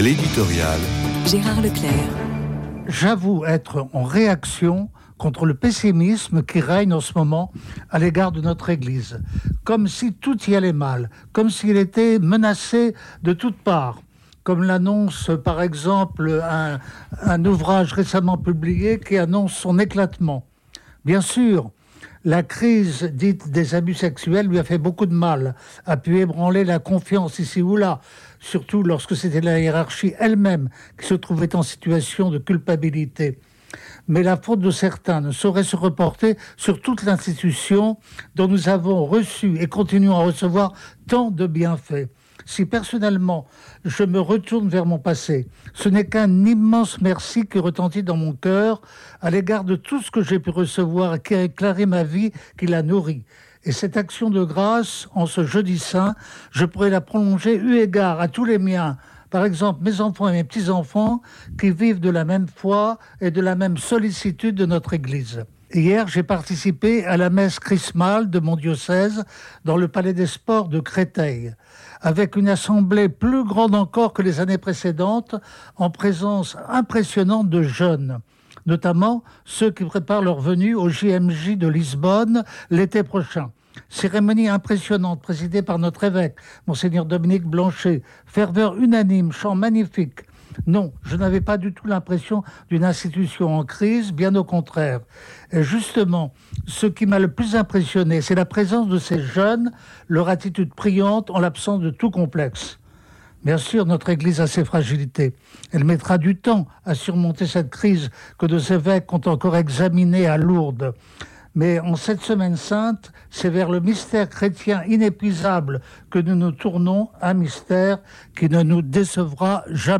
L'éditorial. Gérard Leclerc. J'avoue être en réaction contre le pessimisme qui règne en ce moment à l'égard de notre Église, comme si tout y allait mal, comme s'il était menacé de toutes parts comme l'annonce par exemple un, un, ouvrage récemment publié qui annonce son éclatement. Bien sûr, la crise dite des abus sexuels lui a fait beaucoup de mal, a pu ébranler la confiance ici ou là, surtout lorsque c'était la hiérarchie elle-même qui se trouvait en situation de culpabilité. Mais la faute de certains ne saurait se reporter sur toute l'institution dont nous avons reçu et continuons à recevoir tant de bienfaits si personnellement je me retourne vers mon passé, ce n'est qu'un immense merci qui retentit dans mon cœur à l'égard de tout ce que j'ai pu recevoir qui a éclairé ma vie, qui l'a nourri. Et cette action de grâce, en ce jeudi saint, je pourrais la prolonger eu égard à tous les miens, par exemple mes enfants et mes petits-enfants, qui vivent de la même foi et de la même sollicitude de notre Église. Hier, j'ai participé à la messe chrismale de mon diocèse dans le Palais des Sports de Créteil, avec une assemblée plus grande encore que les années précédentes, en présence impressionnante de jeunes, notamment ceux qui préparent leur venue au JMJ de Lisbonne l'été prochain. Cérémonie impressionnante présidée par notre évêque, monseigneur Dominique Blanchet, ferveur unanime, chant magnifique, non, je n'avais pas du tout l'impression d'une institution en crise, bien au contraire. Et justement, ce qui m'a le plus impressionné, c'est la présence de ces jeunes, leur attitude priante en l'absence de tout complexe. Bien sûr, notre Église a ses fragilités. Elle mettra du temps à surmonter cette crise que nos évêques ont encore examinée à Lourdes. Mais en cette semaine sainte, c'est vers le mystère chrétien inépuisable que nous nous tournons, un mystère qui ne nous décevra jamais.